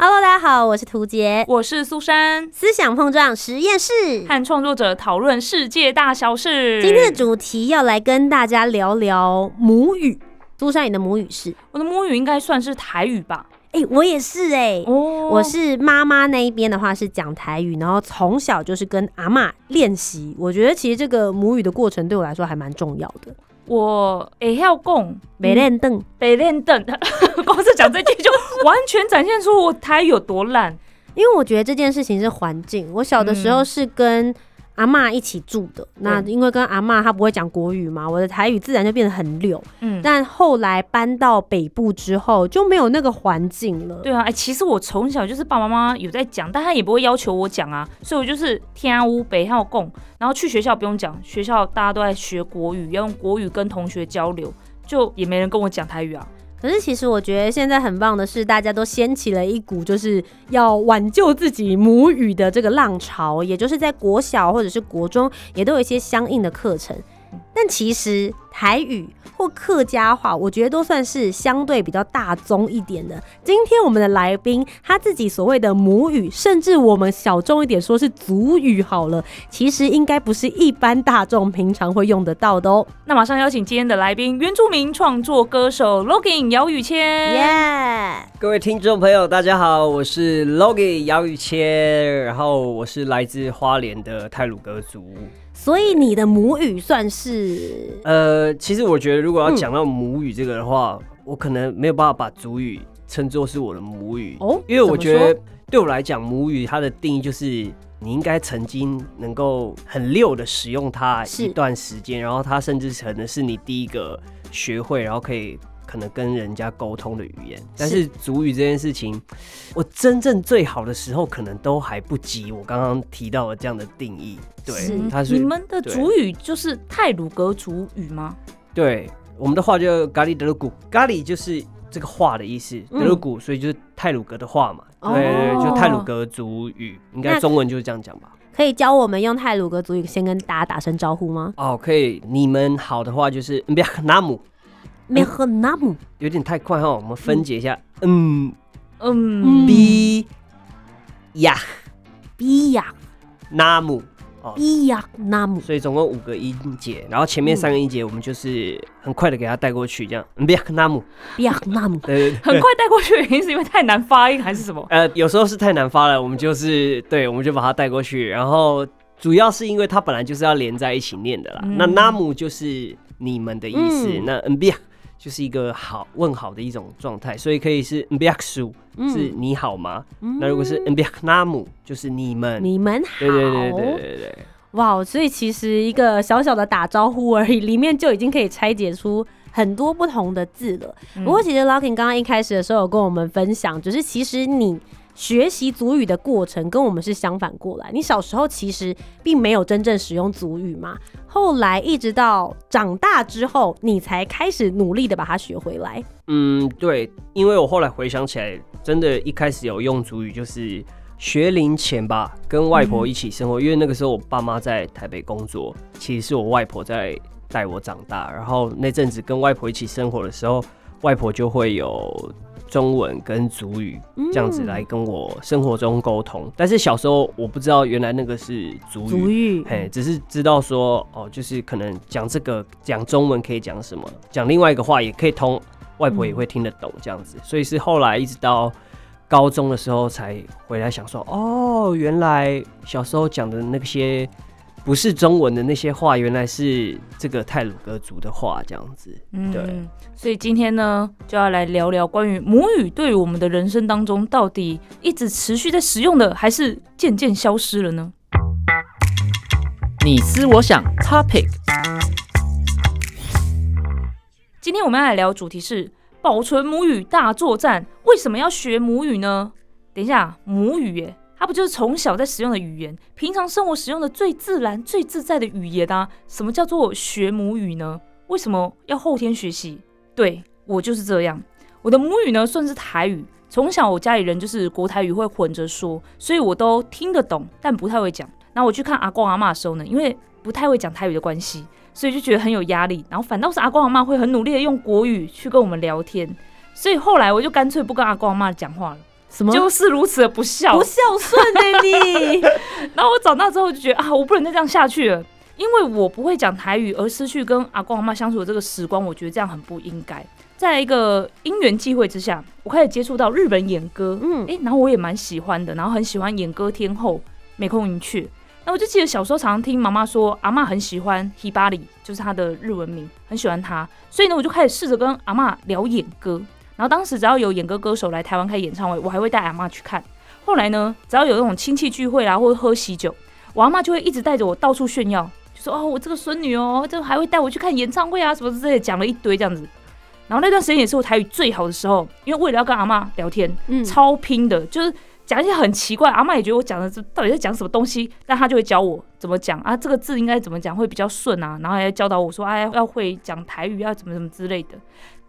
Hello，大家好，我是涂杰，我是苏珊，思想碰撞实验室。和创作者讨论世界大小事。今天的主题要来跟大家聊聊母语。苏珊，你的母语是？我的母语应该算是台语吧？哎、我也是哎、哦我是妈妈那一边的话是讲台语，然后从小就是跟阿嬷练习。我觉得其实这个母语的过程对我来说还蛮重要的。我会晓讲 没练凳，北练等，光是讲这句就完全展现出我台语有多烂。因为我觉得这件事情是环境。我小的时候嗯是跟阿嬷一起住的，那因为跟阿嬷她不会讲国语嘛，我的台语自然就变得很溜。嗯，但后来搬到北部之后，就没有那个环境了。对啊，哎、其实我从小就是爸爸妈妈有在讲，但他也不会要求我讲啊，所以我就是天乌北还有共，然后去学校不用讲，学校大家都在学国语，要用国语跟同学交流，就也没人跟我讲台语啊。可是其实我觉得现在很棒的是，大家都掀起了一股就是要挽救自己母语的这个浪潮，也就是在国小或者是国中也都有一些相应的课程。但其实台语或客家话，我觉得都算是相对比较大宗一点的。今天我们的来宾他自己所谓的母语，甚至我们小众一点说是族语好了，其实应该不是一般大众平常会用得到的哦。那马上邀请今天的来宾，原住民创作歌手 Logan 姚宇谦。耶、各位听众朋友，大家好，我是 Logan 姚宇谦，然后我是来自花莲的泰鲁格族。所以你的母语算是呃，其实我觉得如果要嗯讲到母语这个的话，我可能没有办法把主语称作是我的母语哦因为我觉得对我来讲，母语它的定义就是你应该曾经能够很溜的使用它一段时间，然后它甚至可能是你第一个学会，然后可以可能跟人家沟通的语言。但是主语这件事情，我真正最好的时候，可能都还不及我刚刚提到的这样的定义。是对，它是你们的主语就是泰鲁格主语吗？对，我们的话就咖喱德鲁古，咖喱就是这个话的意思，嗯德鲁古，所以就是泰鲁格的话嘛。哦对对对，就泰鲁格主语，应该中文就是这样讲吧。可以教我们用泰鲁格族语先跟大家打声招呼吗？哦，可以，你们好的话就是嗯，别纳姆，没和纳姆有点太快哈，我们分解一下，嗯。嗯，，b 呀。比呀。纳姆，哦，比呀纳姆，所以总共五个音节，然后前面三个音节我们就是很快的给它带过去，这样，嗯，别纳姆，比亚纳姆。对对对。很快带过去的原因是因为太难发音还是什么？呃，有时候是太难发了，我们就是对，我们就把它带过去。然后主要是因为它本来就是要连在一起念的啦。嗯。那 namu 就是你们的意思，嗯。那 n b 就是一个好问好的一种状态，所以可以是 n b a k su 嗯是你好吗？嗯那如果是 n b a k namu 就是你们。你们好，对对对对对对，哇！所以其实一个小小的打招呼而已，里面就已经可以拆解出很多不同的字了。嗯不过其实 Locking 刚刚一开始的时候有跟我们分享，就是其实你学习族语的过程跟我们是相反过来。你小时候其实并没有真正使用族语嘛，后来一直到长大之后，你才开始努力的把它学回来。嗯，对，因为我后来回想起来，真的一开始有用主语就是学龄前吧，跟外婆一起生活，因为那个时候我爸妈在台北工作，其实是我外婆在带我长大，然后那阵子跟外婆一起生活的时候，外婆就会有中文跟族语这样子来跟我生活中沟通，但是小时候我不知道原来那个是族语，族语，嘿，只是知道说哦，就是可能讲这个讲中文可以讲什么，讲另外一个话也可以通，外婆也会听得懂这样子，所以是后来一直到高中的时候才回来想说，哦，原来小时候讲的那些不是中文的那些话，原来是这个泰鲁格族的话这样子。对嗯，所以今天呢，就要来聊聊关于母语对于我们的人生当中，到底一直持续在使用的，还是渐渐消失了呢？你思我想，Topic 今天我们要来聊主题是保存母语大作战，为什么要学母语呢？等一下，母语耶，它不就是从小在使用的语言，平常生活使用的最自然、最自在的语言啊？什么叫做学母语呢？为什么要后天学习？对我就是这样，我的母语呢算是台语，从小我家里人就是国台语会混着说，所以我都听得懂，但不太会讲。然后我去看阿公阿妈的时候呢，因为不太会讲台语的关系，所以就觉得很有压力。然后反倒是阿公阿妈会很努力的用国语去跟我们聊天，所以后来我就干脆不跟阿公阿妈讲话了。什么就是如此的不孝，不孝顺呢、你？然后我长大之后就觉得啊，我不能再这样下去了，因为我不会讲台语而失去跟阿公阿妈相处的这个时光，我觉得这样很不应该。在一个因缘际会之下，我开始接触到日本演歌，嗯嗯，诶，然后我也蛮喜欢的，然后很喜欢演歌天后美空云雀。那我就记得小时候常常听妈妈说，阿妈很喜欢 Hibari，就是她的日文名，很喜欢她，所以呢，我就开始试着跟阿妈聊演歌。然后当时只要有演歌歌手来台湾开演唱会，我还会带阿妈去看。后来呢，只要有那种亲戚聚会啦，或者喝喜酒，我阿妈就会一直带着我到处炫耀，就说哦，我这个孙女哦，这还会带我去看演唱会啊，什么之类的，讲了一堆这样子。然后那段时间也是我台语最好的时候，因为为了要跟阿妈聊天，嗯超拼的，就是讲一些很奇怪，阿妈也觉得我讲的这到底在讲什么东西，但她就会教我怎么讲啊，这个字应该怎么讲会比较顺啊，然后还要教导我说，哎，要会讲台语，啊怎么怎么之类的。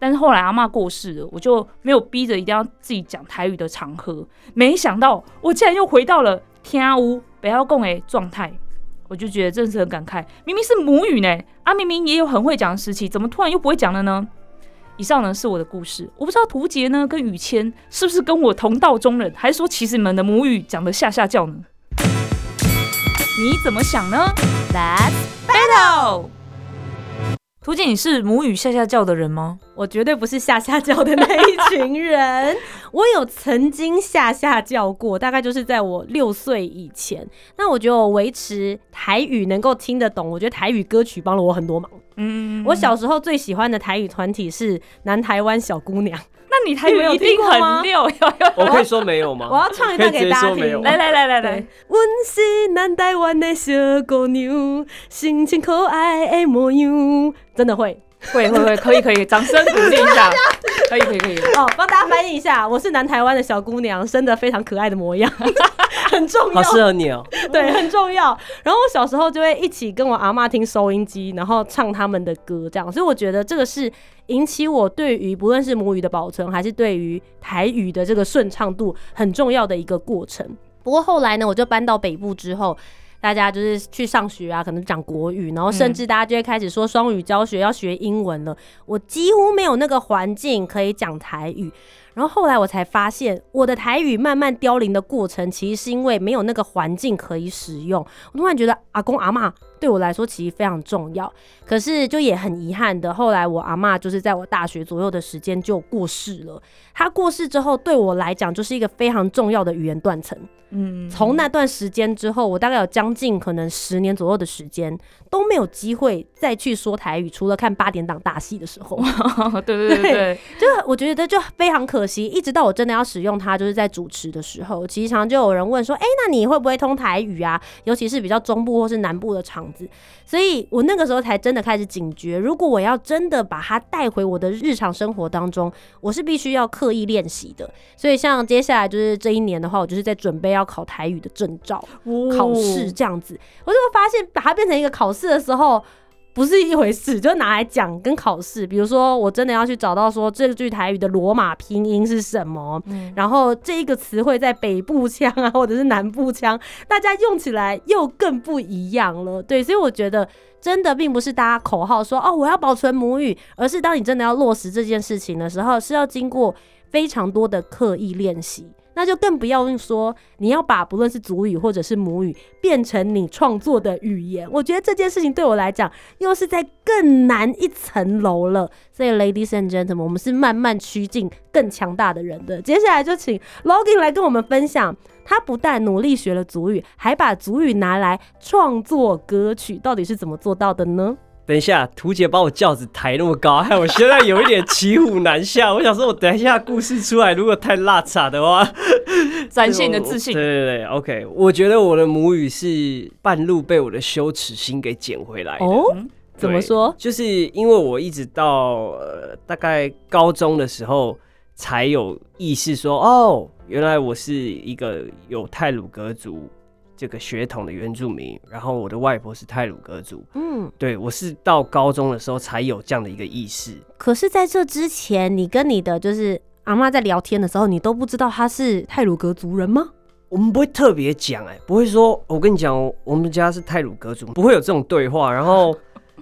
但是后来阿妈过世了，我就没有逼着一定要自己讲台语的场合。没想到我竟然又回到了天屋北要贡诶状态，我就觉得真的是很感慨。明明是母语呢，啊，明明也有很会讲的时期，怎么突然又不会讲了呢？以上呢是我的故事，我不知道图杰呢跟雨谦是不是跟我同道中人，还是说其实你们的母语讲的下下叫呢？你怎么想呢？Let's battle。图姐，你是母语下下叫的人吗？我绝对不是下下叫的那一群人。我有曾经下下叫过，大概就是在我六岁以前。那我觉得我维持台语能够听得懂，我觉得台语歌曲帮了我很多忙。嗯，我小时候最喜欢的台语团体是南台湾小姑娘，那你台语有一定听过吗很溜，有有。我可以说没有吗我？要唱一段给大家听。来来来来来，，阮是南台湾的小姑娘，心情可爱的模样，真的会会会会，可以可以，掌声鼓励一下，可以可以可以。哦。帮大家翻译一下，我是南台湾的小姑娘，生得非常可爱的模样，很重好要。适合你哦。对，很重要。然后我小时候就会一起跟我阿妈听收音机，然后唱他们的歌，这样。所以我觉得这个是引起我对于不论是母语的保存，还是对于台语的这个顺畅度很重要的一个过程。不过后来呢，我就搬到北部之后。大家就是去上学啊，可能讲国语，然后甚至大家就会开始说双语教学，要学英文了。我几乎没有那个环境可以讲台语，然后后来我才发现，我的台语慢慢凋零的过程，其实是因为没有那个环境可以使用。我突然觉得阿公阿嬷对我来说其实非常重要，可是就也很遗憾的，后来我阿妈就是在我大学左右的时间就过世了。她过世之后，对我来讲就是一个非常重要的语言断层。嗯，从那段时间之后，我大概有将近可能十年左右的时间都没有机会再去说台语，除了看八点档大戏的时候。对对 对对，就我觉得就非常可惜，一直到我真的要使用它，就是在主持的时候，其实常就有人问说，哎、那你会不会通台语啊？尤其是比较中部或是南部的场子，所以我那个时候才真的开始警觉，如果我要真的把它带回我的日常生活当中，我是必须要刻意练习的。所以像接下来就是这一年的话，我就是在准备要考台语的证照。考试这样子，我就会发现把它变成一个考试的时候。不是一回事，就拿来讲跟考试。比如说，我真的要去找到说这句台语的罗马拼音是什么，嗯然后这一个词汇在北部腔啊，或者是南部腔，大家用起来又更不一样了。对，所以我觉得真的并不是大家口号说哦我要保存母语，而是当你真的要落实这件事情的时候，是要经过非常多的刻意练习。那就更不要用说你要把不论是族语或者是母语变成你创作的语言，我觉得这件事情对我来讲又是在更难一层楼了。所以，ladies and gentlemen，我们是慢慢趋近更强大的人的。接下来就请 Logan 来跟我们分享，他不但努力学了族语，还把族语拿来创作歌曲，到底是怎么做到的呢？等一下，图姐把我轿子抬那么高，害我现在有一点骑虎难下。我想说，我等一下故事出来，如果太辣差的话，展现你的自信对。对对，OK。我觉得我的母语是半路被我的羞耻心给捡回来的。哦嗯，怎么说？就是因为我一直到呃大概高中的时候才有意识说，哦，原来我是一个有泰鲁格族这个血统的原住民，然后我的外婆是泰鲁格族。嗯，对我是到高中的时候才有这样的一个意识。可是在这之前，你跟你的就是阿妈在聊天的时候，你都不知道她是泰鲁格族人吗？我们不会特别讲，哎，不会说，我跟你讲，我们家是泰鲁格族，不会有这种对话，然后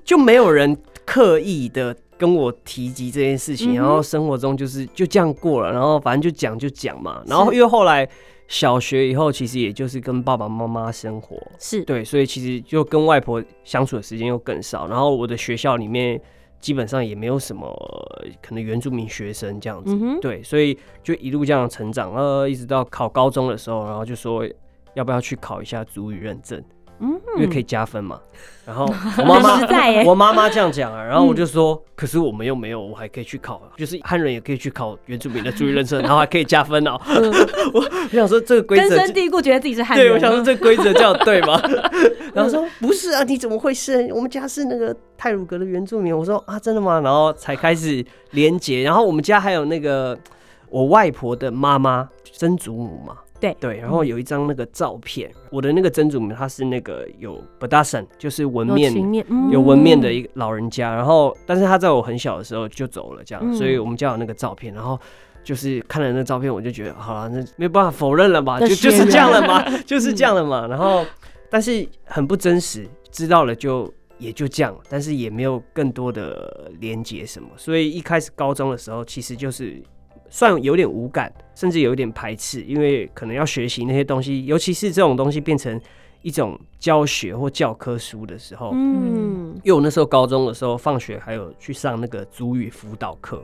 就没有人刻意的跟我提及这件事情，嗯然后生活中就是就这样过了，然后反正就讲就讲嘛，然后因为后来小学以后，其实也就是跟爸爸妈妈生活，是，对，所以其实就跟外婆相处的时间又更少，然后我的学校里面基本上也没有什么呃可能原住民学生这样子，嗯，对，所以就一路这样成长，呃，一直到考高中的时候，然后就说要不要去考一下族语认证，嗯，因为可以加分嘛。然后 我妈妈我妈妈这样讲啊，然后我嗯就说，可是我们又没有，我还可以去考，就是汉人也可以去考原住民的族语认证，然后还可以加分哦。我我想说这个规则根深蒂固，觉得自己是汉人。对，我想说这个规则这样对吗？然后说不是啊，你怎么会是？我们家是那个泰鲁格的原住民。我说啊，真的吗？然后才开始连结。然后我们家还有那个我外婆的妈妈曾祖母嘛。对。对，然后有一张那个照片，我的那个曾祖母她是那个有 s a n 就是纹面有纹面的一个老人家，然后但是他在我很小的时候就走了，这样，嗯所以我们家有那个照片，然后就是看了那照片，我就觉得好了，那没有办法否认了嘛，就就是这样了缘嘛，就是这样了嘛，然后但是很不真实，知道了就也就这样，但是也没有更多的连接什么，所以一开始高中的时候其实就是。算有点无感，甚至有一点排斥，因为可能要学习那些东西，尤其是这种东西变成一种教学或教科书的时候，嗯，因为我那时候高中的时候，放学还有去上那个主语辅导课，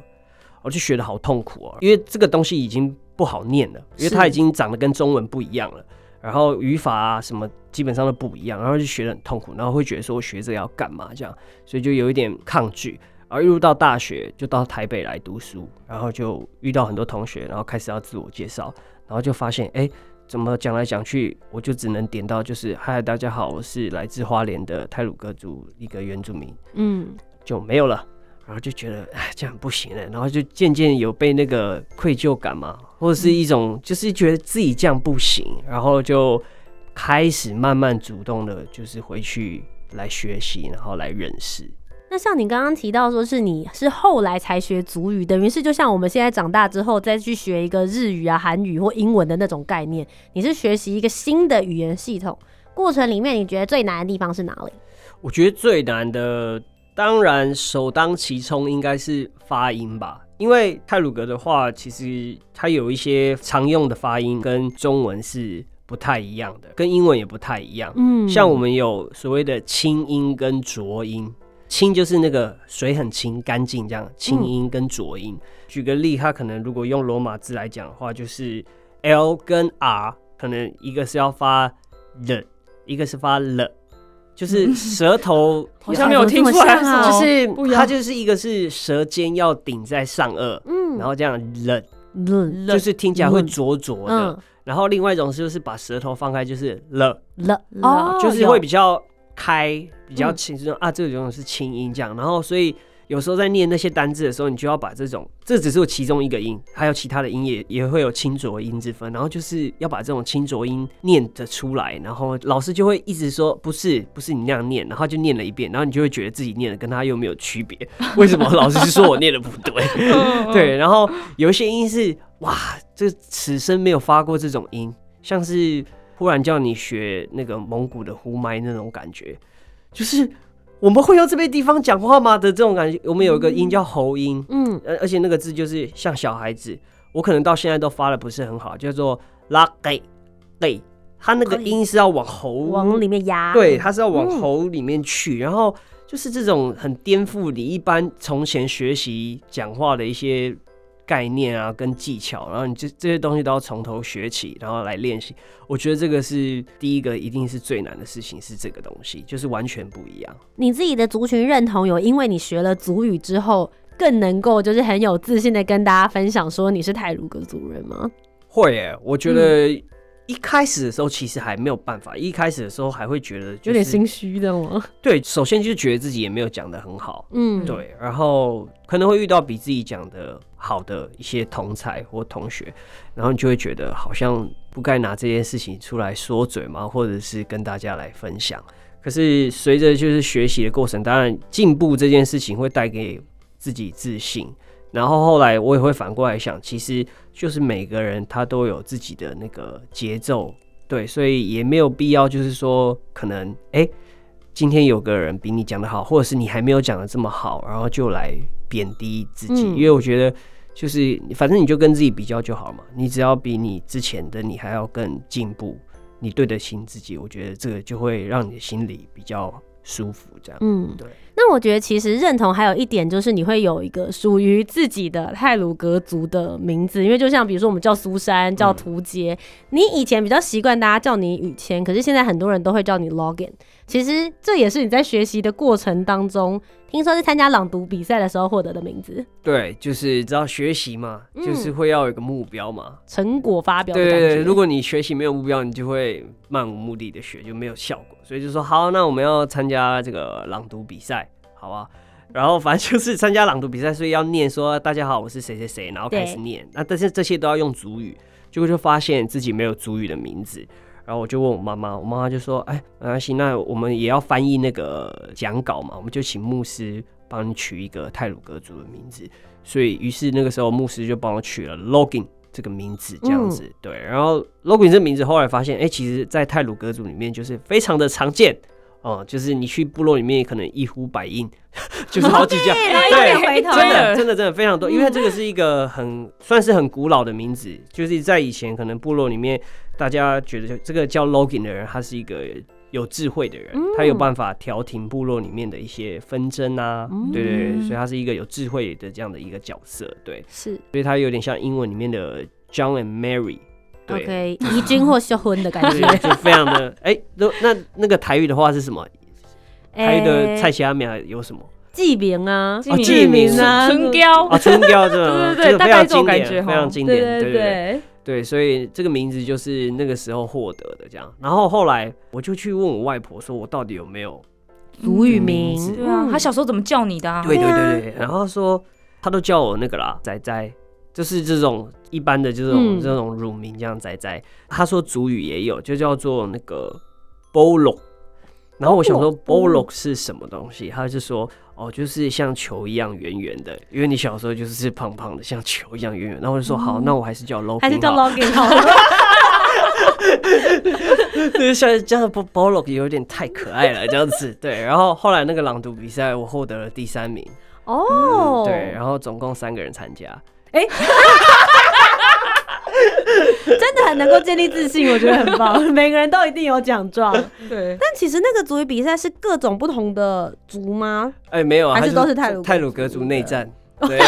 我就学的好痛苦哦，因为这个东西已经不好念了，因为它已经长得跟中文不一样了，然后语法啊什么基本上都不一样，然后就学得很痛苦，然后会觉得说我学这个要干嘛这样，所以就有一点抗拒。而一路到大学，就到台北来读书，然后就遇到很多同学，然后开始要自我介绍，然后就发现，哎、怎么讲来讲去，我就只能点到就是嗨，大家好，我是来自花莲的泰鲁格族一个原住民，嗯，就没有了。然后就觉得哎，这样不行了，然后就渐渐有被那个愧疚感嘛，或者是一种就是觉得自己这样不行，然后就开始慢慢主动的，就是回去来学习，然后来认识。那像你刚刚提到说是你是后来才学足语，等于是就像我们现在长大之后再去学一个日语啊、韩语或英文的那种概念，你是学习一个新的语言系统。过程里面，你觉得最难的地方是哪里？我觉得最难的，当然首当其冲应该是发音吧。因为泰鲁格的话，其实它有一些常用的发音跟中文是不太一样的，跟英文也不太一样。嗯像我们有所谓的清音跟浊音，清就是那个水很清、干净这样，清音跟浊音。举个例，它可能如果用罗马字来讲的话，就是 L 跟 R，可能一个是要发了，一个是发了，就是舌头 好像没有听出来就是它就是一个是舌尖要顶在上颚，嗯然后这样了，了就是听起来会浊浊的。嗯然后另外一种就是把舌头放开，就是了。了哦就是会比较开，比较嗯轻，这种啊，这种是轻音这样。然后所以有时候在念那些单字的时候，你就要把这种，这只是我其中一个音，还有其他的音也也会有清浊音之分。然后就是要把这种清浊音念得出来，然后老师就会一直说不是不是你那样念，然后就念了一遍，然后你就会觉得自己念的跟他又没有区别，为什么老师是说我念的不对？对，然后有一些音是哇，这此生没有发过这种音，像是忽然叫你学那个蒙古的呼麦那种感觉，就是我们会用这边地方讲话吗的这种感觉。我们有一个音叫喉音，嗯而而且那个字就是像小孩子，我可能到现在都发的不是很好，叫做拉给给，它那个音是要往喉往里面压，对，它是要往嗯喉里面去，然后就是这种很颠覆你一般从前学习讲话的一些概念啊跟技巧，然后你这这些东西都要从头学起，然后来练习。我觉得这个是第一个，一定是最难的事情，是这个东西，就是完全不一样。你自己的族群认同有因为你学了族语之后，更能够就是很有自信的跟大家分享说你是泰鲁格族人吗？会耶，我觉得一开始的时候其实还没有办法，一开始的时候还会觉得、就是、有点心虚的吗？对，首先就是觉得自己也没有讲的很好，嗯，对，然后可能会遇到比自己讲的好的一些同才或同学，然后你就会觉得好像不该拿这件事情出来说嘴嘛，或者是跟大家来分享。可是随着就是学习的过程，当然进步这件事情会带给自己自信。然后后来我也会反过来想，其实就是每个人他都有自己的那个节奏，对，所以也没有必要就是说可能哎。诶今天有个人比你讲的好，或者是你还没有讲的这么好，然后就来贬低自己，嗯因为我觉得就是反正你就跟自己比较就好嘛，你只要比你之前的你还要更进步，你对得起你自己，我觉得这个就会让你的心里比较舒服，这样。嗯，对。那我觉得其实认同还有一点就是你会有一个属于自己的泰鲁格族的名字，因为就像比如说我们叫苏珊、叫图杰，你以前比较习惯大家叫你雨谦，可是现在很多人都会叫你 Logan。其实这也是你在学习的过程当中，听说是参加朗读比赛的时候获得的名字，对，就是知道学习嘛，嗯就是会要有一个目标嘛。成果发表的感觉。对对对，如果你学习没有目标，你就会漫无目的的学，就没有效果。所以就说好，那我们要参加这个朗读比赛，好吧？然后反正就是参加朗读比赛，所以要念说大家好，我是谁谁谁，然后开始念。那但是这些都要用主语，结果就发现自己没有主语的名字。然后我就问我妈妈，我妈妈就说：“哎，没关系，那我们也要翻译那个讲稿嘛，我们就请牧师帮你取一个泰鲁格族的名字。”所以于是那个时候牧师就帮我取了 Login 这个名字，这样子、对。然后 Logan 这名字后来发现，哎、其实在泰鲁格族里面就是非常的常见。哦、就是你去部落里面可能一呼百应，就是好几家，然后有点回头。真的真的真的非常多，因为它这个是一个很算是很古老的名字，就是在以前可能部落里面，大家觉得就这个叫 Logan 的人，他是一个有智慧的人，嗯。他有办法调停部落里面的一些纷争啊，嗯。对对对，所以他是一个有智慧的这样的一个角色，对，是。所以他有点像英文里面的 John and Mary，对。OK，怡君或秀婚的感觉。对，就非常的哎，那、那那个台语的话是什么？台语的哎蔡奇阿米有什么？记名啊，记名记名啊，春娇。啊，春娇这种，对对对非大概这种常经典，感觉非常经典，对对。对对所以这个名字就是那个时候获得的这样。然后后来我就去问我外婆，说我到底有没有？族语名他小时候怎么叫你的啊？对对对啊对对，然后说他都叫我那个啦，仔仔，就是这种一般的这种、嗯这种乳名这样仔仔。他说主语也有，就叫做那个 bolo。然后我想说 bolo 是什么东西，他就说哦，就是像球一样圆圆的，因为你小时候就是胖胖的，像球一样圆圆。然后我就说好，那我还是叫 logo，还是叫 Logan 好了。对，像这样 Bolog 有点太可爱了，这样子。对，然后后来那个朗读比赛，我获得了第三名。哦，对，然后总共三个人参加。真的很能够建立自信，我觉得很棒。每个人都一定有奖状，对，但其实那个族语比赛是各种不同的族吗？哎、没有啊，还是都是泰鲁格泰鲁格族族内战。对，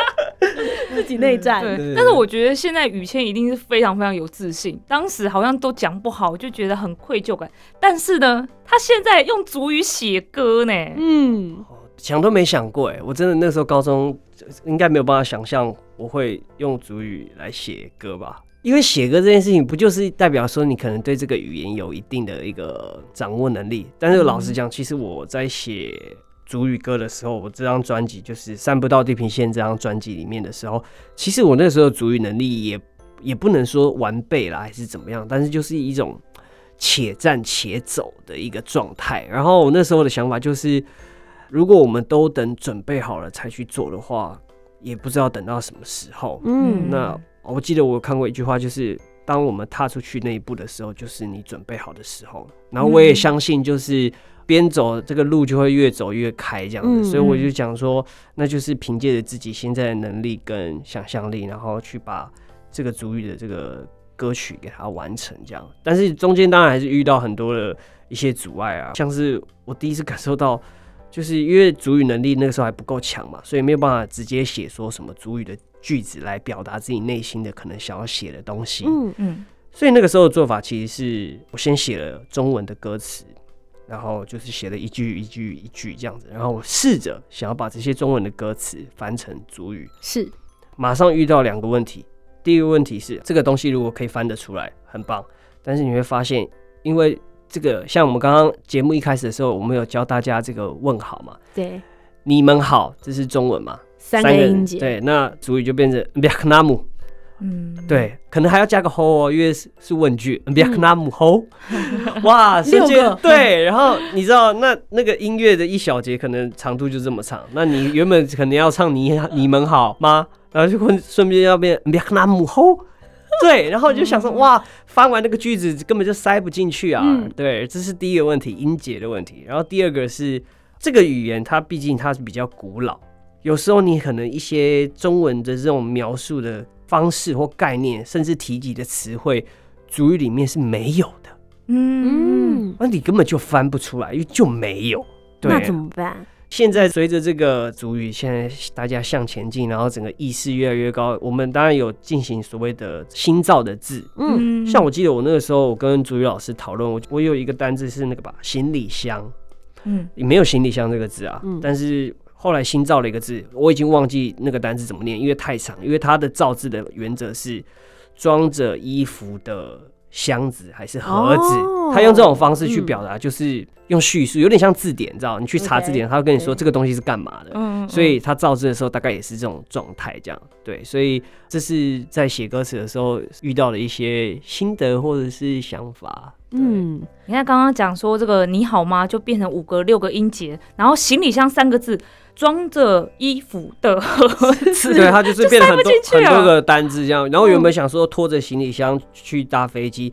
自己内战，对对，但是我觉得现在雨谦一定是非常非常有自信，当时好像都讲不好，就觉得很愧疚感。但是呢，他现在用主语写歌呢，嗯，想都没想过哎，我真的那时候高中应该没有办法想象我会用主语来写歌吧。因为写歌这件事情，不就是代表说你可能对这个语言有一定的一个掌握能力？但是老实讲，其实我在写主语歌的时候，我这张专辑就是《散不到地平线》这张专辑里面的时候，其实我那时候主语能力也也不能说完备啦，还是怎么样，但是就是一种且战且走的一个状态。然后我那时候的想法就是，如果我们都等准备好了才去做的话，也不知道等到什么时候。嗯，那我记得我有看过一句话，就是当我们踏出去那一步的时候，就是你准备好的时候。然后我也相信，就是边走这个路就会越走越开这样子。嗯所以我就讲说，那就是凭借着自己现在的能力跟想象力，然后去把这个主语的这个歌曲给它完成这样。但是中间当然还是遇到很多的一些阻碍啊，像是我第一次感受到。就是因为主语能力那个时候还不够强嘛，所以没有办法直接写说什么主语的句子来表达自己内心的可能想要写的东西。嗯，嗯，所以那个时候的做法其实是我先写了中文的歌词，然后就是写了一句一句一句这样子，然后我试着想要把这些中文的歌词翻成主语，是，马上遇到两个问题。第一个问题是这个东西如果可以翻得出来，很棒。但是你会发现，因为这个像我们刚刚节目一开始的时候，我们有教大家这个问好嘛，对，你们好，这是中文嘛，三个音节，对，那主语就变成 v i e t n a m 嗯，对，可能还要加个 ho 哦，因为是是问句 v i e t n a m ho，哇，瞬间对，然后你知道那那个音乐的一小节可能长度就这么长，那你原本可能要唱你你们好吗？然后就会顺便要变 v i e t n a m ho。对，然后就想说，哇，翻完那个句子根本就塞不进去啊。嗯对，这是第一个问题，音节的问题。然后第二个是这个语言，它毕竟它是比较古老，有时候你可能一些中文的这种描述的方式或概念，甚至提及的词汇，主语里面是没有的，嗯，嗯，那你根本就翻不出来，因为就没有。对，那怎么办？现在随着这个主语，现在大家向前进，然后整个意识越来越高，我们当然有进行所谓的新造的字。嗯，像我记得我那个时候，我跟主语老师讨论，我我有一个单字是那个吧，行李箱，嗯，没有行李箱这个字啊，嗯。但是后来新造了一个字，我已经忘记那个单字怎么念，因为太长，因为它的造字的原则是装着衣服的箱子还是盒子，哦他用这种方式去嗯表达，就是用叙述，有点像字典，你知道？你去查字典，他会跟你说对这个东西是干嘛的。嗯，所以他造字的时候大概也是这种状态，这样对，所以这是在写歌词的时候遇到的一些心得或者是想法。嗯，嗯，你看刚刚讲说这个你好吗，就变成五个六个音节，然后行李箱三个字装着衣服的盒子，对，它就是变得很多很多个单字这样。然后原本想说拖着行李箱去搭飞机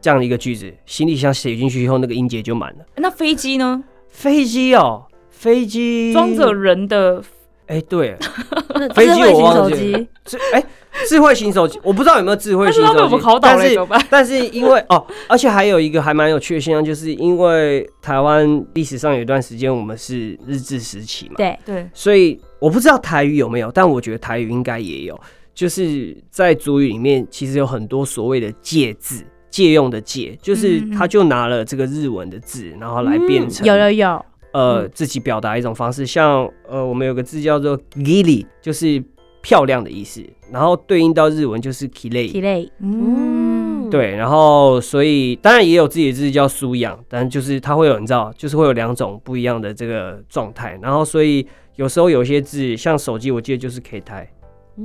这样的一个句子，行李箱写进去以后，那个音节就满了。那飞机呢？飞机哦，飞机装着人的，哎、对，飞机智慧型我忘记手机哎、智慧型手机，我不知道有没有智慧型手机。他被我们考，倒但是？但是因为哦，而且还有一个还蛮有趣的现象，就是因为台湾历史上有一段时间我们是日治时期嘛，对，对，所以我不知道台语有没有，但我觉得台语应该也有，就是在主语里面其实有很多所谓的借字。借用的借，就是他就拿了这个日文的字，然后来变成、嗯有有。有，嗯。呃自己表达一种方式，像呃我们有个字叫做 gili，就是漂亮的意思，然后对应到日文就是 kilei，体类，嗯，对，然后所以当然也有自己的字叫苏养，但就是它会有你知道，就是会有两种不一样的这个状态，然后所以有时候有些字像手机，我记得就是 K 台，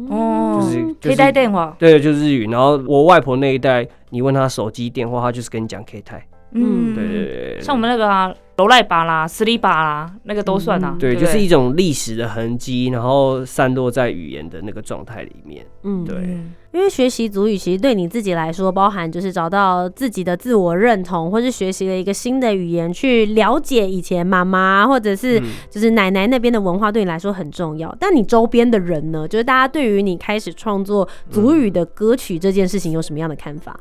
哦，就是可以带电话，对，就是日语。然后我外婆那一代，你问她手机电话，她就是跟你讲 K 台，嗯对对对像我们那个啊，楼赖巴啦、斯里巴啦，那个都算啊。嗯对，就是一种历史的痕迹，然后散落在语言的那个状态里面。嗯，对嗯因为学习族语其实对你自己来说，包含就是找到自己的自我认同，或是学习了一个新的语言，去了解以前妈妈或者是嗯就是奶奶那边的文化，对你来说很重要。但你周边的人呢，就是大家对于你开始创作族语的歌曲这件事情有什么样的看法？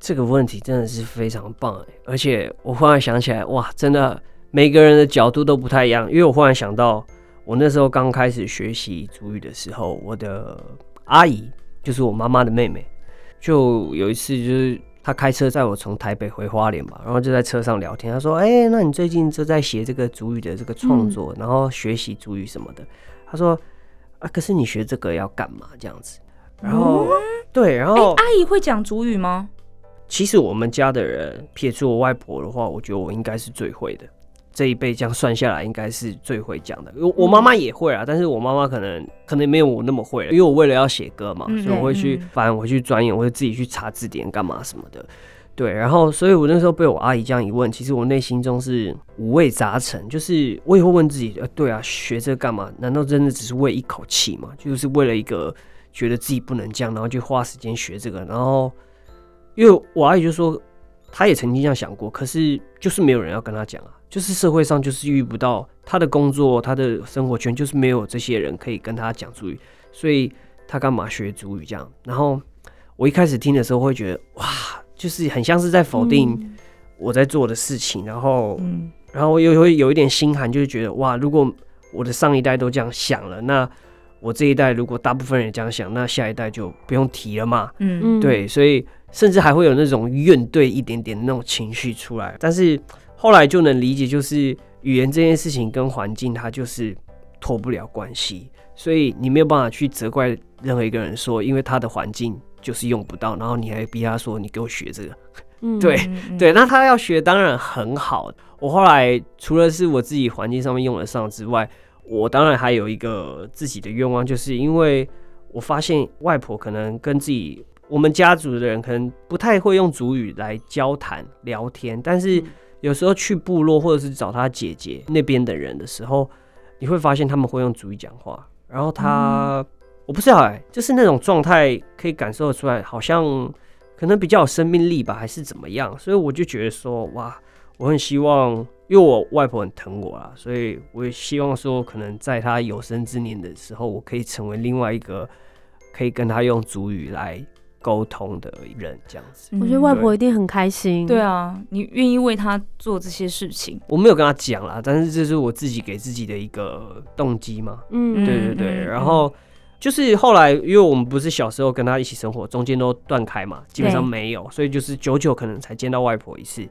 这个问题真的是非常棒哎，而且我忽然想起来，哇，真的每个人的角度都不太一样。因为我忽然想到，我那时候刚开始学习主语的时候，我的阿姨就是我妈妈的妹妹，就有一次就是她开车载我从台北回花莲吧，然后就在车上聊天，她说：“哎、那你最近就在写这个主语的这个创作，然后学习主语什么的。”她说：“啊，可是你学这个要干嘛？这样子？”然后、对，然哎、后阿姨会讲主语吗？其实我们家的人，撇除我外婆的话，我觉得我应该是最会的。这一辈这样算下来，应该是最会讲的。我我妈妈也会啊，但是我妈妈可能可能没有我那么会了，因为我为了要写歌嘛，嗯所以我会去嗯翻，我会去钻研，我会自己去查字典干嘛什么的。对，然后所以我那时候被我阿姨这样一问，其实我内心中是五味杂陈，就是我也会问自己，呃，对啊，学这干嘛？难道真的只是为一口气吗？就是为了一个觉得自己不能这样，然后就花时间学这个，然后因为我阿姨就说，她也曾经这样想过，可是就是没有人要跟她讲啊，就是社会上就是遇不到她的工作，她的生活圈就是没有这些人可以跟她讲主语，所以她干嘛学主语这样？然后我一开始听的时候会觉得，哇，就是很像是在否定我在做的事情，然后嗯，然后又会有一点心寒，就是觉得哇，如果我的上一代都这样想了，那我这一代如果大部分人也这样想，那下一代就不用提了嘛。嗯嗯，对，所以甚至还会有那种怨怼一点点的那种情绪出来。但是后来就能理解，就是语言这件事情跟环境它就是脱不了关系，所以你没有办法去责怪任何一个人说，因为他的环境就是用不到，然后你还逼他说你给我学这个。嗯 对对，那他要学当然很好。我后来除了是我自己环境上面用得上之外，我当然还有一个自己的愿望，就是因为我发现外婆可能跟自己我们家族的人可能不太会用族语来交谈聊天，但是有时候去部落或者是找他姐姐那边的人的时候，你会发现他们会用族语讲话，然后他、我不知道哎、就是那种状态可以感受得出来，好像可能比较有生命力吧，还是怎么样？所以我就觉得说，哇，我很希望，因为我外婆很疼我啦，所以我也希望说，可能在她有生之年的时候，我可以成为另外一个可以跟她用族语来沟通的人，这样子。我觉得外婆一定很开心。对啊，你愿意为他做这些事情，我没有跟她讲啦，但是这是我自己给自己的一个动机嘛。嗯，对对对，嗯然后就是后来，因为我们不是小时候跟他一起生活，中间都断开嘛，基本上没有，所以就是久久可能才见到外婆一次。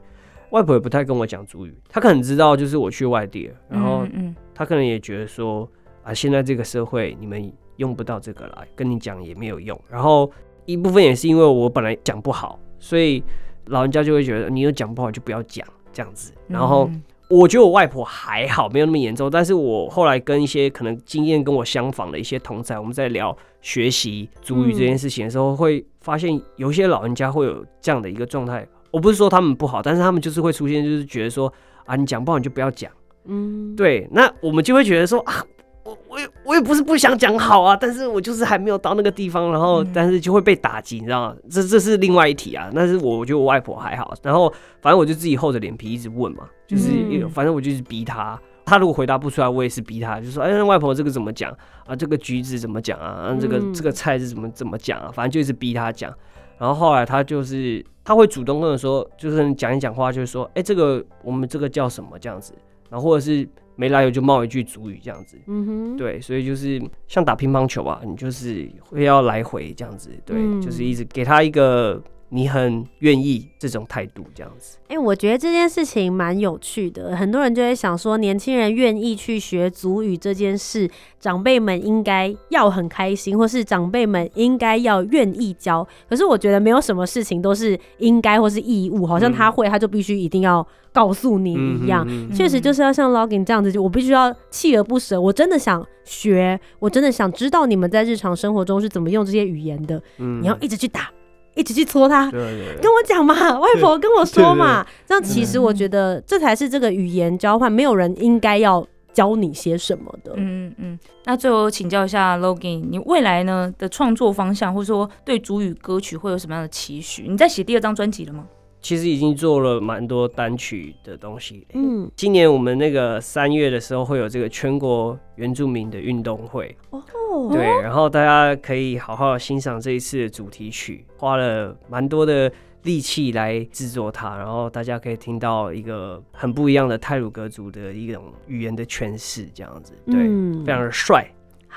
外婆也不太跟我讲主语，她可能知道就是我去外地了，然后她可能也觉得说啊，现在这个社会你们用不到这个来，跟你讲也没有用。然后一部分也是因为我本来讲不好，所以老人家就会觉得你有讲不好就不要讲这样子。然后嗯我觉得我外婆还好，没有那么严重。但是我后来跟一些可能经验跟我相仿的一些同才，我们在聊学习主语这件事情的时候，会发现有些老人家会有这样的一个状态。我不是说他们不好，但是他们就是会出现，就是觉得说啊，你讲不好你就不要讲。嗯，对，那我们就会觉得说啊，我我也我也不是不想讲好啊，但是我就是还没有到那个地方，然后嗯但是就会被打击，你知道吗？这这是另外一题啊。但是我觉得我外婆还好，然后反正我就自己厚着脸皮一直问嘛，就是嗯反正我就是逼他。他如果回答不出来，我也是逼他，就说：“哎，那外婆这个怎么讲啊？这个橘子怎么讲啊？啊这个嗯这个菜是怎么怎么讲啊？反正就一直逼他讲。然后后来他就是他会主动跟我说，就是讲一讲话，就是说：“哎，这个我们这个叫什么？”这样子。然后或者是没来由就冒一句主语这样子。嗯哼，对，所以就是像打乒乓球啊，你就是会要来回这样子，对，嗯就是一直给他一个你很愿意这种态度这样子。哎、我觉得这件事情蛮有趣的，很多人就会想说，年轻人愿意去学足语这件事，长辈们应该要很开心，或是长辈们应该要愿意教。可是我觉得没有什么事情都是应该或是义务，好像他会他就必须一定要告诉你一样。嗯确实就是要像 login 这样子，就我必须要锲而不舍。我真的想学，我真的想知道你们在日常生活中是怎么用这些语言的。嗯你要一直去打，一直去搓它，对对对跟我讲嘛，外婆跟我说嘛。这样其实我觉得这才是这个语言交换，没有人应该要教你些什么的。嗯嗯，那最后请教一下 Logan，你未来呢的创作方向，或者说对主语歌曲会有什么样的期许？你在写第二张专辑了吗？其实已经做了蛮多单曲的东西。嗯，今年我们那个三月的时候会有这个全国原住民的运动会，哦，对，然后大家可以好好欣赏这一次的主题曲，花了蛮多的力气来制作它，然后大家可以听到一个很不一样的泰鲁格族的一种语言的诠释，这样子，对，嗯。非常的帅。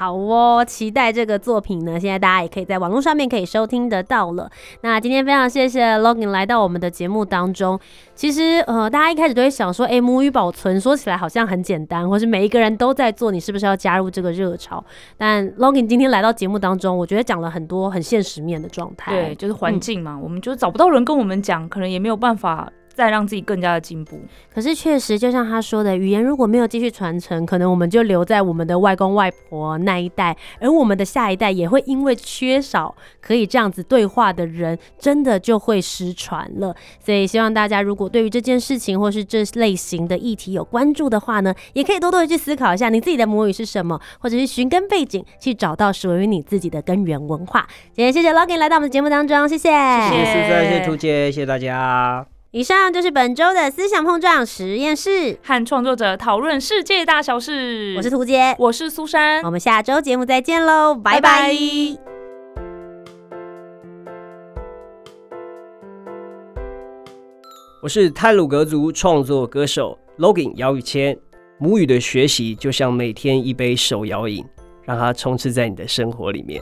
好哦，期待这个作品呢。现在大家也可以在网络上面可以收听得到了。那今天非常谢谢 Login 来到我们的节目当中。其实呃，大家一开始都会想说，哎、母语保存说起来好像很简单，或是每一个人都在做，你是不是要加入这个热潮？但 Login 今天来到节目当中，我觉得讲了很多很现实面的状态。对，就是环境嘛，我们就找不到人跟我们讲，可能也没有办法再让自己更加的进步。可是确实，就像他说的，语言如果没有继续传承，可能我们就留在我们的外公外婆那一代，而我们的下一代也会因为缺少可以这样子对话的人，真的就会失传了。所以希望大家如果对于这件事情或是这类型的议题有关注的话呢，也可以多多的去思考一下你自己的母语是什么，或者是寻根背景，去找到属于你自己的根源文化。今天谢谢 Logan 来到我们的节目当中，谢谢，谢谢苏珊，谢谢图姐，谢谢大家。以上就是本周的思想碰撞实验室，和创作者讨论世界大小事。我是涂杰。我是苏珊我，们下周节目再见喽，拜拜拜拜我是泰鲁格族创作歌手 Logan 姚宇谦。母语的学习就像每天一杯手摇饮，让它充斥在你的生活里面。